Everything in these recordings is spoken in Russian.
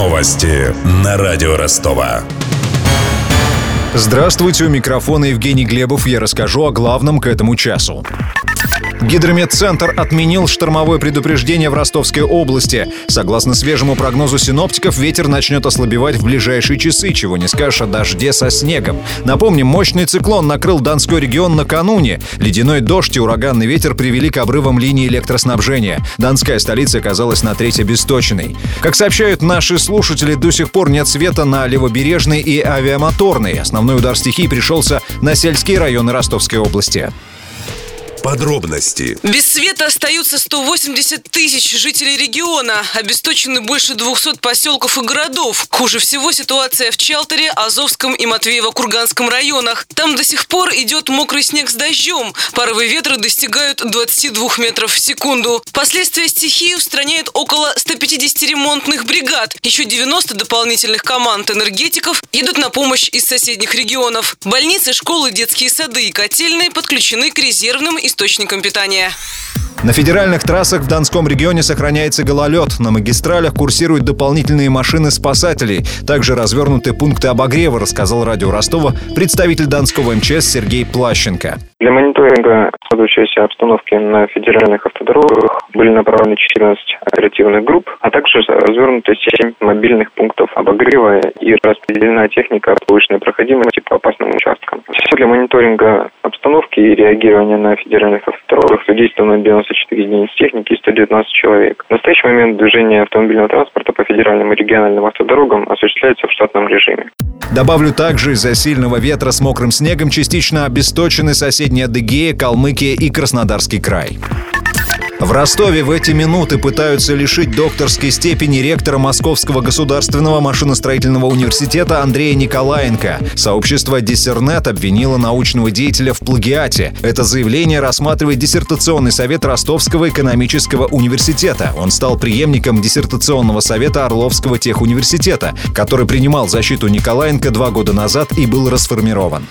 Новости на радио Ростова. Здравствуйте, у микрофона Евгений Глебов. Я расскажу о главном к этому часу. Гидрометцентр отменил штормовое предупреждение в Ростовской области. Согласно свежему прогнозу синоптиков, ветер начнет ослабевать в ближайшие часы, чего не скажешь о дожде со снегом. Напомним, мощный циклон накрыл Донской регион накануне. Ледяной дождь и ураганный ветер привели к обрывам линии электроснабжения. Донская столица оказалась на треть обесточенной. Как сообщают наши слушатели, до сих пор нет света на левобережной и авиамоторной. Основной удар стихии пришелся на сельские районы Ростовской области. Подробности. Без света остаются 180 тысяч жителей региона. Обесточены больше 200 поселков и городов. Хуже всего ситуация в Чалтере, Азовском и Матвеево-Курганском районах. Там до сих пор идет мокрый снег с дождем. Порывы ветра достигают 22 метров в секунду. Последствия стихии устраняют около 150 ремонтных бригад. Еще 90 дополнительных команд энергетиков едут на помощь из соседних регионов. Больницы, школы, детские сады и котельные подключены к резервным и источником питания. На федеральных трассах в Донском регионе сохраняется гололед. На магистралях курсируют дополнительные машины спасателей. Также развернуты пункты обогрева, рассказал радио Ростова представитель Донского МЧС Сергей Плащенко. Для мониторинга складывающейся обстановки на федеральных автодорогах были направлены 14 оперативных групп, а также развернуты 7 мобильных пунктов обогрева и распределена техника повышенной проходимости по опасным участкам. Все для мониторинга обстановки и реагирования на федеральных автодорогах задействовано 94 единиц техники и 119 человек. В настоящий момент движение автомобильного транспорта по федеральным и региональным автодорогам осуществляется в штатном режиме. Добавлю также, из-за сильного ветра с мокрым снегом частично обесточены соседние Адыгея, Калмыкия и Краснодарский край. В Ростове в эти минуты пытаются лишить докторской степени ректора Московского государственного машиностроительного университета Андрея Николаенко. Сообщество Диссернет обвинило научного деятеля в плагиате. Это заявление рассматривает диссертационный совет Ростовского экономического университета. Он стал преемником диссертационного совета Орловского техуниверситета, который принимал защиту Николаенко два года назад и был расформирован.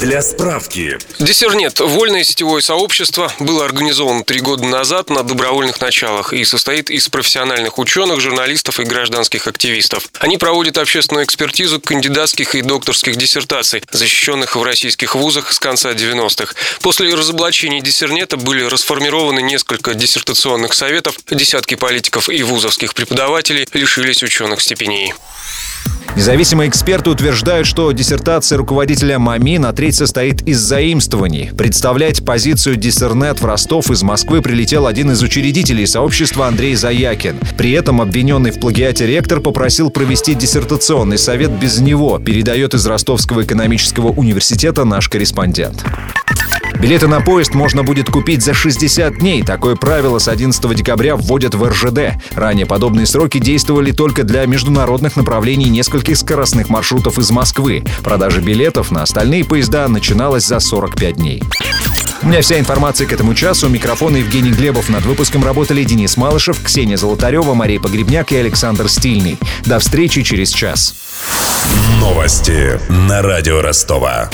Для справки. Диссернет – вольное сетевое сообщество, было организовано три года назад на добровольных началах и состоит из профессиональных ученых, журналистов и гражданских активистов. Они проводят общественную экспертизу кандидатских и докторских диссертаций, защищенных в российских вузах с конца 90-х. После разоблачения диссернета были расформированы несколько диссертационных советов, десятки политиков и вузовских преподавателей лишились ученых степеней. Независимые эксперты утверждают, что диссертация руководителя МАМИ на треть состоит из заимствований. Представлять позицию Диссернет в Ростов из Москвы прилетел один из учредителей сообщества Андрей Заякин. При этом обвиненный в плагиате ректор попросил провести диссертационный совет без него, передает из Ростовского экономического университета наш корреспондент. Билеты на поезд можно будет купить за 60 дней. Такое правило с 11 декабря вводят в РЖД. Ранее подобные сроки действовали только для международных направлений нескольких скоростных маршрутов из Москвы. Продажа билетов на остальные поезда начиналась за 45 дней. У меня вся информация к этому часу. У микрофона Евгений Глебов. Над выпуском работали Денис Малышев, Ксения Золотарева, Мария Погребняк и Александр Стильный. До встречи через час. Новости на радио Ростова.